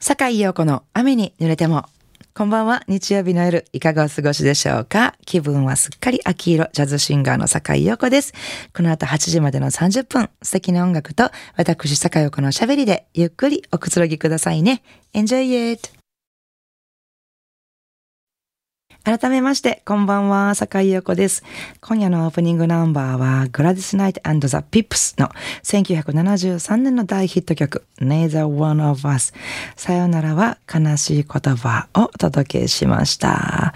坂井陽子の雨に濡れても。こんばんは。日曜日の夜、いかがお過ごしでしょうか？気分はすっかり秋色、ジャズシンガーの坂井陽子です。この後8時までの30分、素敵な音楽と、私坂井陽子のおしゃべりで、ゆっくりおくつろぎくださいね。Enjoy it! 改めまして、こんばんは、坂井陽子です。今夜のオープニングナンバーは、グラディス・ナイト and the Pips の1973年の大ヒット曲、Neither One of Us さよならは悲しい言葉をお届けしました。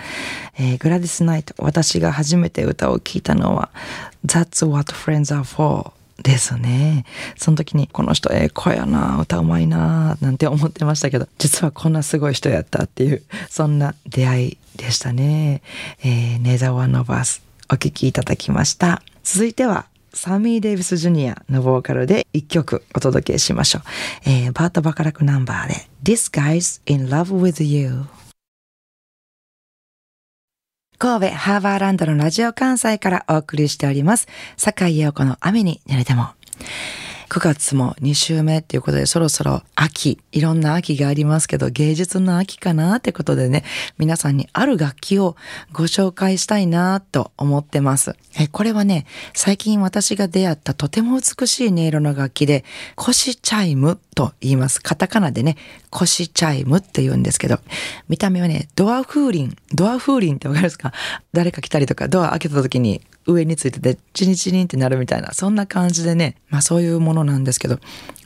えー、グラディス・ナイト、私が初めて歌を聴いたのは、That's What Friends Are For ですね。その時にこの人ええ声やな、歌うまいな、なんて思ってましたけど、実はこんなすごい人やったっていう、そんな出会いでしたね。えー、ネザワノバスお聴きいただきました。続いては、サミー・デイビス・ジュニアのボーカルで一曲お届けしましょう。えー、バート・バカラクナンバーで This Guy's in Love with You 神戸ハーバーランドのラジオ関西からお送りしております。坂井陽子の雨に濡れても。9月も2週目っていうことでそろそろ秋、いろんな秋がありますけど芸術の秋かなってことでね、皆さんにある楽器をご紹介したいなと思ってます。え、これはね、最近私が出会ったとても美しい音色の楽器で、コシチャイムと言います。カタカナでね、コシチャイムって言うんですけど、見た目はね、ドア風鈴、ドア風鈴ってわかりますか？誰か来たりとか、ドア開けた時に上についててチリンチリンってなるみたいなそんな感じでねまあそういうものなんですけど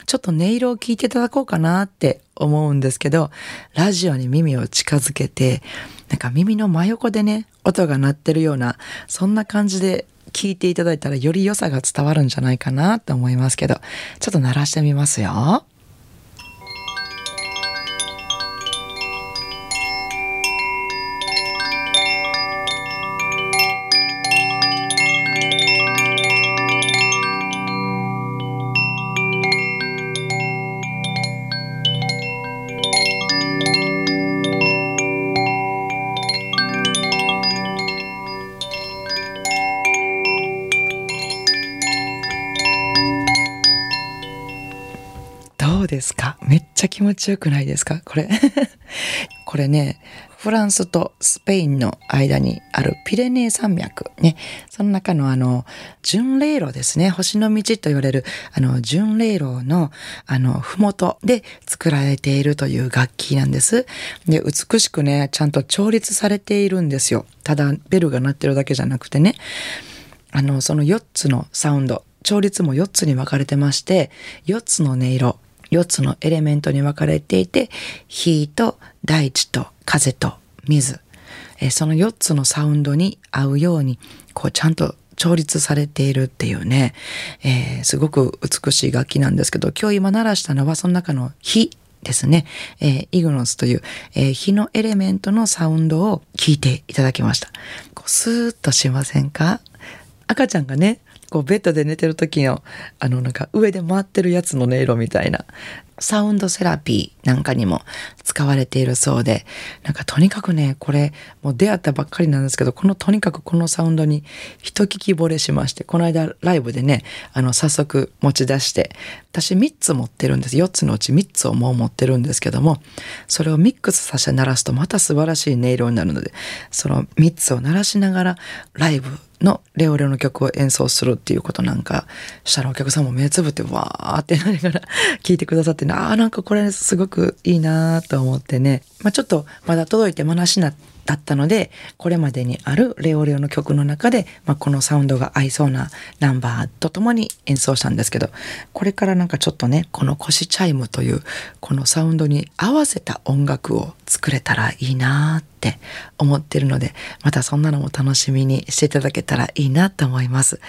ちょっと音色を聞いていただこうかなって思うんですけどラジオに耳を近づけてなんか耳の真横でね音が鳴ってるようなそんな感じで聞いていただいたらより良さが伝わるんじゃないかなと思いますけどちょっと鳴らしてみますよ。ですか？めっちゃ気持ちよくないですか？これ。これね、フランスとスペインの間にあるピレネー山脈。ね、その中のあの、巡礼路ですね、星の道と言われるあの、巡礼路のあの、ふもとで作られているという楽器なんです。で、美しくね、ちゃんと調律されているんですよ。ただ、ベルが鳴ってるだけじゃなくてね、あの、その4つのサウンド、調律も4つに分かれてまして、4つの音色、4つのエレメントに分かれていて火と大地と風と水。その4つのサウンドに合うようにこうちゃんと調律されているっていうね、えー、すごく美しい楽器なんですけど今日今鳴らしたのはその中の火ですね、えー、イグノスという、えー、火のエレメントのサウンドを聞いていただきました。こうスーッとしませんか？赤ちゃんがね、こうベッドで寝てる時のあのなんか上で回ってるやつの音色みたいな。サウンドセラピー。なんかにも使われているそうで、なんかとにかくね、これもう出会ったばっかりなんですけど、このとにかくこのサウンドに一聞き惚れしまして、この間ライブでね、あの早速持ち出して、私3つ持ってるんです。4つのうち3つをもう持ってるんですけども、それをミックスさせて鳴らすとまた素晴らしい音色になるので、その3つを鳴らしながらライブのレオレオの曲を演奏するっていうことなんかしたらお客さんも目つぶってわーってなりながら聞いてくださってああなんかこれすごくくいいなと思ってね、まあ、ちょっとまだ届いて話なだったのでこれまでにあるレオレオの曲の中で、まあ、このサウンドが合いそうなナンバーとともに演奏したんですけどこれからなんかちょっとねこの腰チャイムというこのサウンドに合わせた音楽を作れたらいいなって思ってるのでまたそんなのも楽しみにしていただけたらいいなと思います。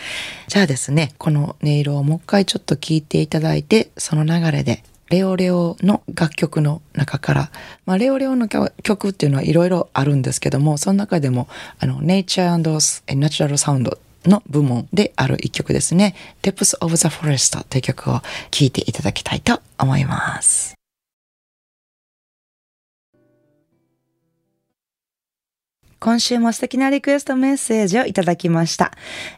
じゃあですねこの音色をもう一回ちょっと聞いていただいてその流れでレオレオの楽曲の中から、まあ、レオレオの曲っていうのはいろいろあるんですけども、その中でも、あの、Nature and Natural Sound の部門である一曲ですね。Depths of the Forest という曲を聴いていただきたいと思います。今週も素敵なリクエストメッセージをいただきました。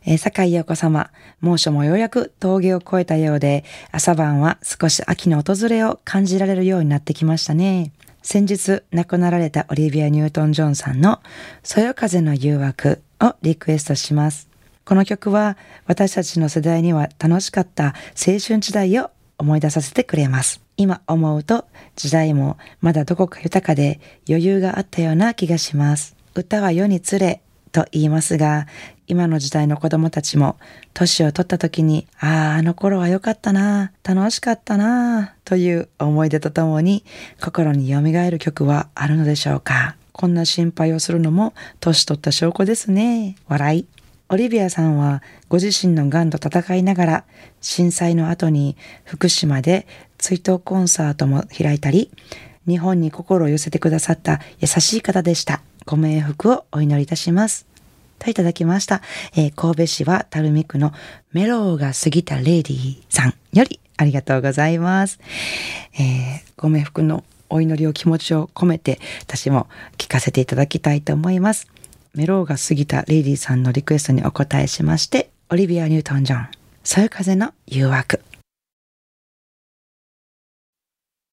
えー、坂井陽子様、猛暑もようやく峠を越えたようで、朝晩は少し秋の訪れを感じられるようになってきましたね。先日亡くなられたオリビア・ニュートン・ジョンさんのそよ風の誘惑をリクエストします。この曲は私たちの世代には楽しかった青春時代を思い出させてくれます。今思うと時代もまだどこか豊かで余裕があったような気がします。歌は世につれと言いますが、今の時代の子供たちも年を取った時に、ああ、あの頃は良かったな、楽しかったな、という思い出とともに心に蘇る曲はあるのでしょうか。こんな心配をするのも年取った証拠ですね。笑い。オリビアさんはご自身の癌と戦いながら震災の後に福島で追悼コンサートも開いたり日本に心を寄せてくださった優しい方でした。ご冥福をお祈りいたします。といただきました。えー、神戸市は垂水区のメローが過ぎたレディさんよりありがとうございます。えー、ご冥福のお祈りを気持ちを込めて私も聞かせていただきたいと思います。メローが過ぎたレディさんのリクエストにお答えしまして、オリビア・ニュートン・ジョン、そういう風の誘惑。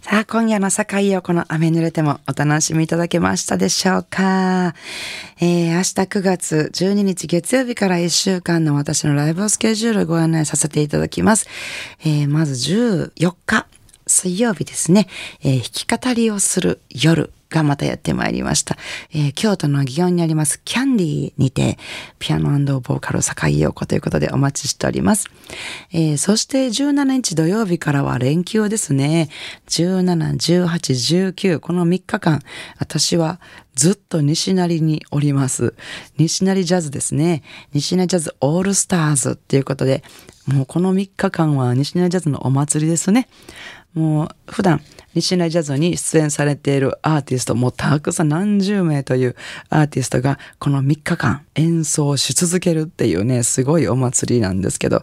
さあ、今夜の坂井陽子の雨濡れてもお楽しみいただけましたでしょうか、えー、明日9月12日月曜日から1週間の私のライブスケジュールをご案内させていただきます。えー、まず14日、水曜日ですね、えー、弾き語りをする夜。がまたやってまいりました。えー、京都の祇園にありますキャンディーにて、ピアノボーカル坂井陽子ということでお待ちしております。えー、そして17日土曜日からは連休ですね。17、18、19、この3日間、私はずっと西成におります。西成ジャズですね。西成ジャズオールスターズっていうことで、もうこの3日間は西成ジャズのお祭りですね。もう普段西成ジャズに出演されているアーティストもたくさん何十名というアーティストがこの3日間演奏し続けるっていうねすごいお祭りなんですけど、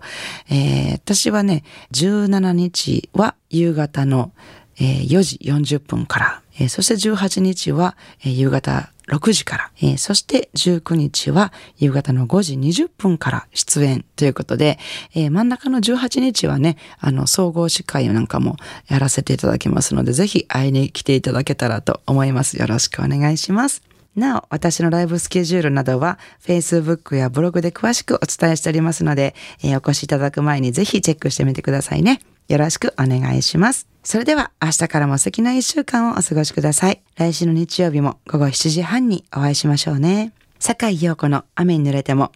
えー、私はね17日は夕方の4時40分から、そして18日は夕方6時から、えー、そして19日は夕方の5時20分から出演ということで、えー、真ん中の18日はね、あの、総合司会なんかもやらせていただきますので、ぜひ会いに来ていただけたらと思います。よろしくお願いします。なお、私のライブスケジュールなどは Facebook やブログで詳しくお伝えしておりますので、えー、お越しいただく前にぜひチェックしてみてくださいね。よろしくお願いします。それでは明日からも素敵な一週間をお過ごしください。来週の日曜日も午後7時半にお会いしましょうね。坂井陽子の雨に濡れても。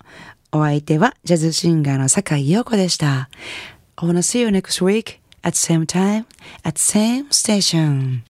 お相手はジャズシンガーの坂井陽子でした。I wanna see you next week at same time at same station.